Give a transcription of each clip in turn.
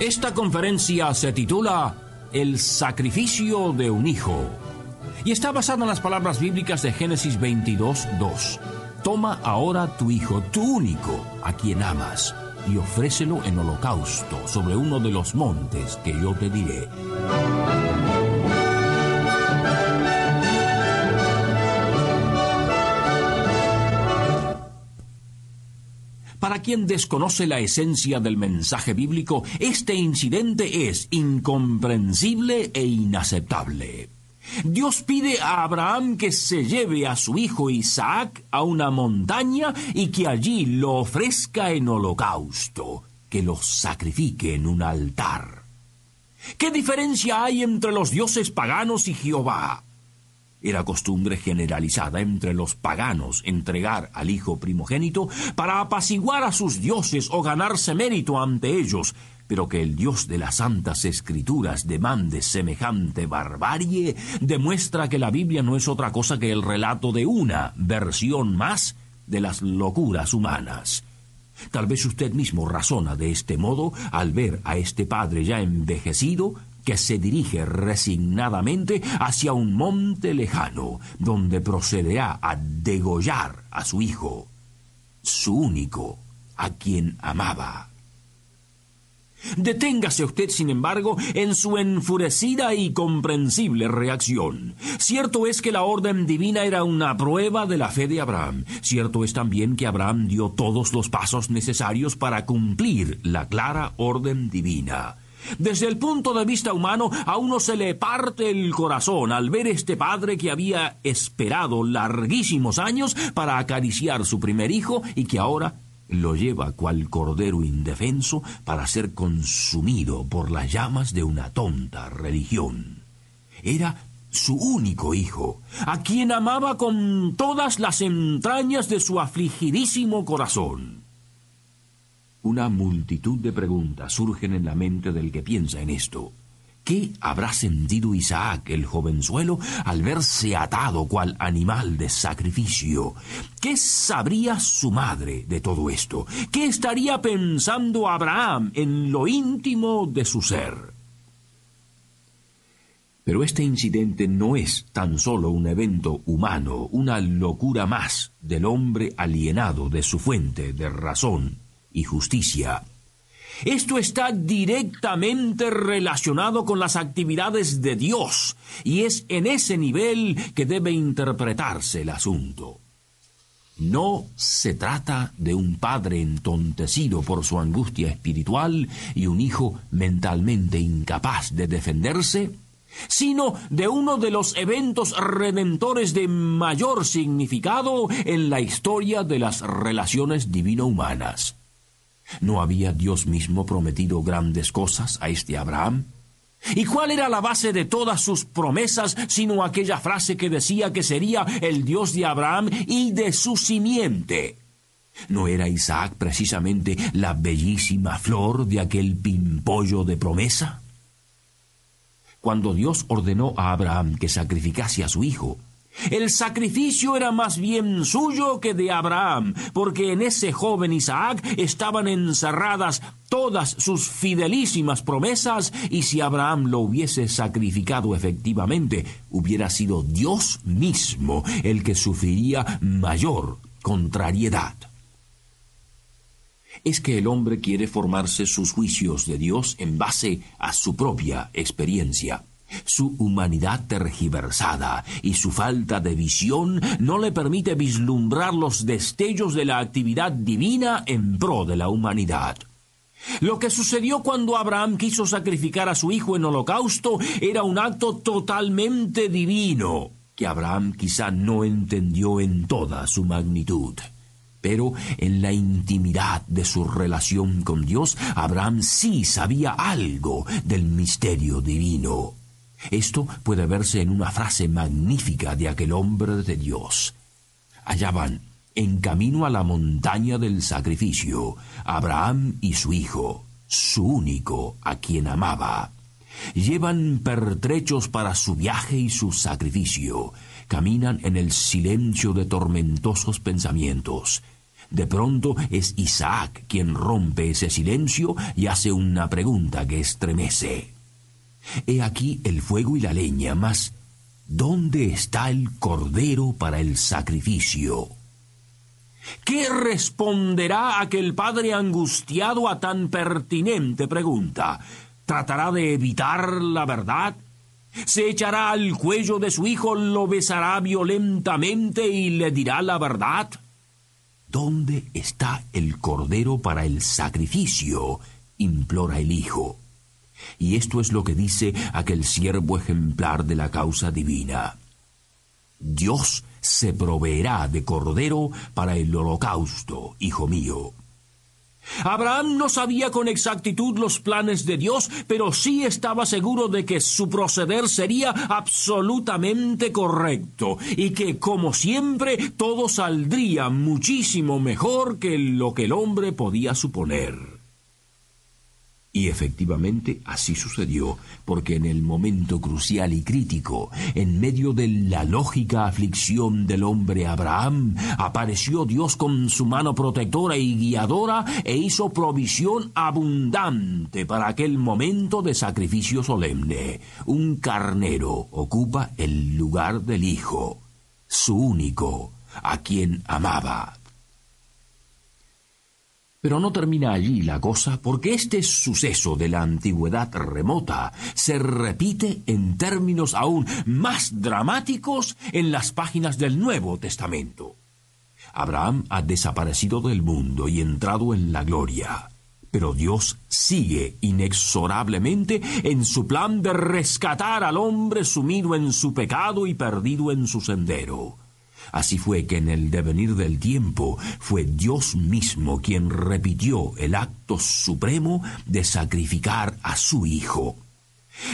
Esta conferencia se titula El sacrificio de un hijo y está basada en las palabras bíblicas de Génesis 22, 2. Toma ahora tu hijo, tu único, a quien amas, y ofrécelo en holocausto sobre uno de los montes que yo te diré. Para quien desconoce la esencia del mensaje bíblico, este incidente es incomprensible e inaceptable. Dios pide a Abraham que se lleve a su hijo Isaac a una montaña y que allí lo ofrezca en holocausto, que lo sacrifique en un altar. ¿Qué diferencia hay entre los dioses paganos y Jehová? Era costumbre generalizada entre los paganos entregar al hijo primogénito para apaciguar a sus dioses o ganarse mérito ante ellos, pero que el Dios de las Santas Escrituras demande semejante barbarie demuestra que la Biblia no es otra cosa que el relato de una versión más de las locuras humanas. Tal vez usted mismo razona de este modo al ver a este padre ya envejecido que se dirige resignadamente hacia un monte lejano, donde procederá a degollar a su hijo, su único, a quien amaba. Deténgase usted, sin embargo, en su enfurecida y comprensible reacción. Cierto es que la orden divina era una prueba de la fe de Abraham. Cierto es también que Abraham dio todos los pasos necesarios para cumplir la clara orden divina. Desde el punto de vista humano, a uno se le parte el corazón al ver este padre que había esperado larguísimos años para acariciar su primer hijo y que ahora lo lleva cual cordero indefenso para ser consumido por las llamas de una tonta religión. Era su único hijo, a quien amaba con todas las entrañas de su afligidísimo corazón. Una multitud de preguntas surgen en la mente del que piensa en esto. ¿Qué habrá sentido Isaac, el jovenzuelo, al verse atado cual animal de sacrificio? ¿Qué sabría su madre de todo esto? ¿Qué estaría pensando Abraham en lo íntimo de su ser? Pero este incidente no es tan solo un evento humano, una locura más del hombre alienado de su fuente de razón y justicia. Esto está directamente relacionado con las actividades de Dios y es en ese nivel que debe interpretarse el asunto. No se trata de un padre entontecido por su angustia espiritual y un hijo mentalmente incapaz de defenderse, sino de uno de los eventos redentores de mayor significado en la historia de las relaciones divino-humanas. ¿No había Dios mismo prometido grandes cosas a este Abraham? ¿Y cuál era la base de todas sus promesas sino aquella frase que decía que sería el Dios de Abraham y de su simiente? ¿No era Isaac precisamente la bellísima flor de aquel pimpollo de promesa? Cuando Dios ordenó a Abraham que sacrificase a su hijo, el sacrificio era más bien suyo que de Abraham, porque en ese joven Isaac estaban encerradas todas sus fidelísimas promesas, y si Abraham lo hubiese sacrificado efectivamente, hubiera sido Dios mismo el que sufriría mayor contrariedad. Es que el hombre quiere formarse sus juicios de Dios en base a su propia experiencia. Su humanidad tergiversada y su falta de visión no le permite vislumbrar los destellos de la actividad divina en pro de la humanidad. Lo que sucedió cuando Abraham quiso sacrificar a su hijo en holocausto era un acto totalmente divino, que Abraham quizá no entendió en toda su magnitud. Pero en la intimidad de su relación con Dios, Abraham sí sabía algo del misterio divino. Esto puede verse en una frase magnífica de aquel hombre de Dios. Allá van, en camino a la montaña del sacrificio, Abraham y su hijo, su único, a quien amaba. Llevan pertrechos para su viaje y su sacrificio. Caminan en el silencio de tormentosos pensamientos. De pronto es Isaac quien rompe ese silencio y hace una pregunta que estremece. He aquí el fuego y la leña, mas ¿dónde está el cordero para el sacrificio? ¿Qué responderá aquel padre angustiado a tan pertinente pregunta? ¿Tratará de evitar la verdad? ¿Se echará al cuello de su hijo, lo besará violentamente y le dirá la verdad? ¿Dónde está el cordero para el sacrificio? implora el hijo. Y esto es lo que dice aquel siervo ejemplar de la causa divina. Dios se proveerá de cordero para el holocausto, hijo mío. Abraham no sabía con exactitud los planes de Dios, pero sí estaba seguro de que su proceder sería absolutamente correcto y que, como siempre, todo saldría muchísimo mejor que lo que el hombre podía suponer. Y efectivamente así sucedió, porque en el momento crucial y crítico, en medio de la lógica aflicción del hombre Abraham, apareció Dios con su mano protectora y guiadora e hizo provisión abundante para aquel momento de sacrificio solemne. Un carnero ocupa el lugar del Hijo, su único, a quien amaba. Pero no termina allí la cosa, porque este suceso de la antigüedad remota se repite en términos aún más dramáticos en las páginas del Nuevo Testamento. Abraham ha desaparecido del mundo y entrado en la gloria. Pero Dios sigue inexorablemente en su plan de rescatar al hombre sumido en su pecado y perdido en su sendero. Así fue que en el devenir del tiempo fue Dios mismo quien repitió el acto supremo de sacrificar a su Hijo.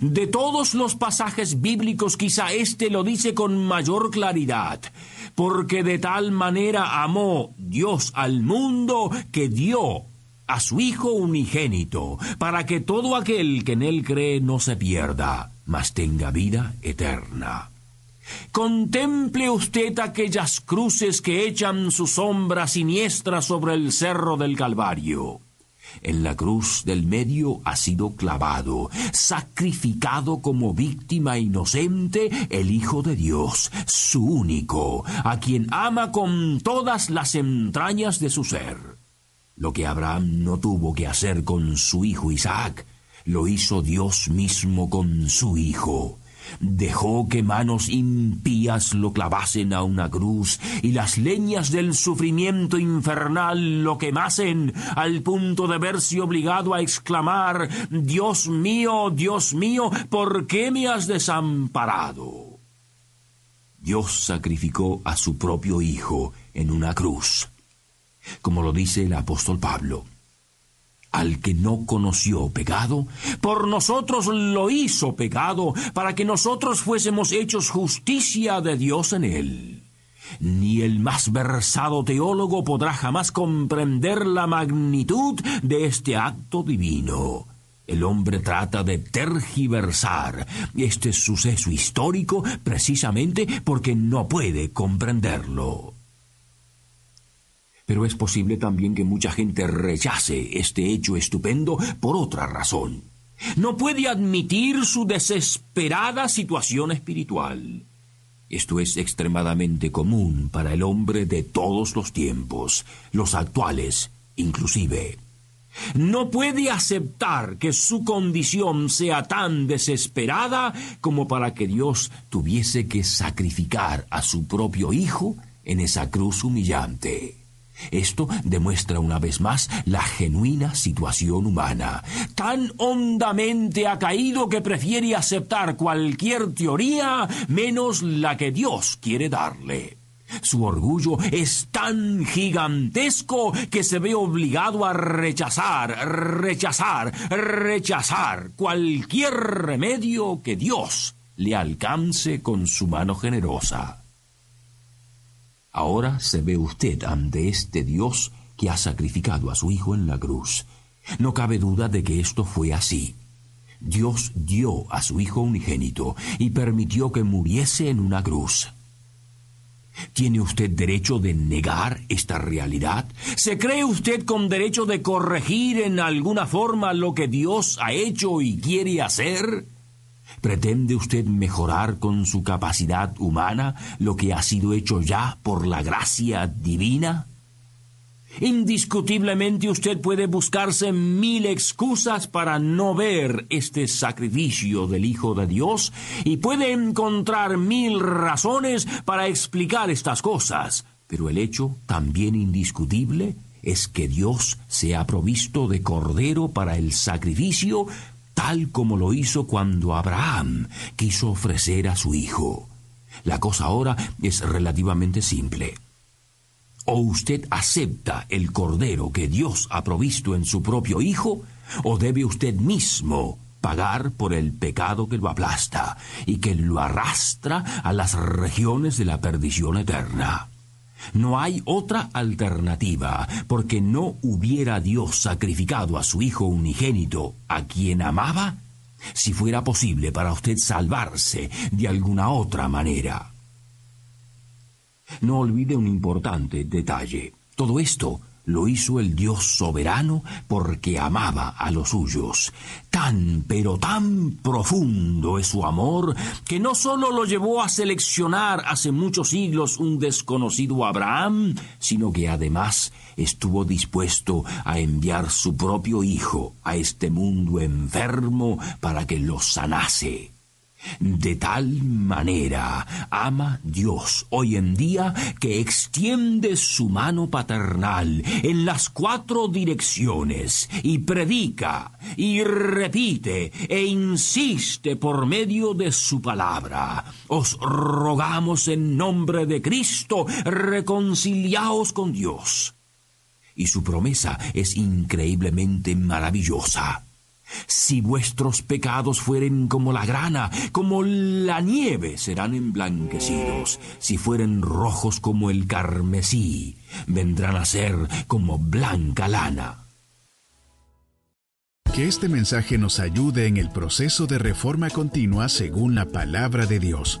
De todos los pasajes bíblicos quizá éste lo dice con mayor claridad, porque de tal manera amó Dios al mundo que dio a su Hijo unigénito, para que todo aquel que en él cree no se pierda, mas tenga vida eterna. Contemple usted aquellas cruces que echan su sombra siniestra sobre el cerro del Calvario. En la cruz del medio ha sido clavado, sacrificado como víctima inocente el Hijo de Dios, su único, a quien ama con todas las entrañas de su ser. Lo que Abraham no tuvo que hacer con su hijo Isaac, lo hizo Dios mismo con su Hijo dejó que manos impías lo clavasen a una cruz y las leñas del sufrimiento infernal lo quemasen al punto de verse obligado a exclamar Dios mío, Dios mío, ¿por qué me has desamparado? Dios sacrificó a su propio Hijo en una cruz, como lo dice el apóstol Pablo al que no conoció pecado, por nosotros lo hizo pecado, para que nosotros fuésemos hechos justicia de Dios en él. Ni el más versado teólogo podrá jamás comprender la magnitud de este acto divino. El hombre trata de tergiversar este suceso histórico precisamente porque no puede comprenderlo. Pero es posible también que mucha gente rechace este hecho estupendo por otra razón. No puede admitir su desesperada situación espiritual. Esto es extremadamente común para el hombre de todos los tiempos, los actuales inclusive. No puede aceptar que su condición sea tan desesperada como para que Dios tuviese que sacrificar a su propio Hijo en esa cruz humillante. Esto demuestra una vez más la genuina situación humana. Tan hondamente ha caído que prefiere aceptar cualquier teoría menos la que Dios quiere darle. Su orgullo es tan gigantesco que se ve obligado a rechazar, rechazar, rechazar cualquier remedio que Dios le alcance con su mano generosa. Ahora se ve usted ante este Dios que ha sacrificado a su Hijo en la cruz. No cabe duda de que esto fue así. Dios dio a su Hijo unigénito y permitió que muriese en una cruz. ¿Tiene usted derecho de negar esta realidad? ¿Se cree usted con derecho de corregir en alguna forma lo que Dios ha hecho y quiere hacer? ¿Pretende usted mejorar con su capacidad humana lo que ha sido hecho ya por la gracia divina? Indiscutiblemente usted puede buscarse mil excusas para no ver este sacrificio del Hijo de Dios y puede encontrar mil razones para explicar estas cosas, pero el hecho también indiscutible es que Dios se ha provisto de cordero para el sacrificio tal como lo hizo cuando Abraham quiso ofrecer a su hijo. La cosa ahora es relativamente simple. O usted acepta el cordero que Dios ha provisto en su propio Hijo, o debe usted mismo pagar por el pecado que lo aplasta y que lo arrastra a las regiones de la perdición eterna. No hay otra alternativa, porque no hubiera Dios sacrificado a su Hijo unigénito, a quien amaba, si fuera posible para usted salvarse de alguna otra manera. No olvide un importante detalle. Todo esto lo hizo el Dios soberano porque amaba a los suyos. Tan, pero tan profundo es su amor que no sólo lo llevó a seleccionar hace muchos siglos un desconocido Abraham, sino que además estuvo dispuesto a enviar su propio Hijo a este mundo enfermo para que lo sanase. De tal manera ama Dios hoy en día que extiende su mano paternal en las cuatro direcciones y predica y repite e insiste por medio de su palabra. Os rogamos en nombre de Cristo, reconciliaos con Dios. Y su promesa es increíblemente maravillosa. Si vuestros pecados fueren como la grana, como la nieve, serán emblanquecidos. Si fueren rojos como el carmesí, vendrán a ser como blanca lana. Que este mensaje nos ayude en el proceso de reforma continua según la palabra de Dios.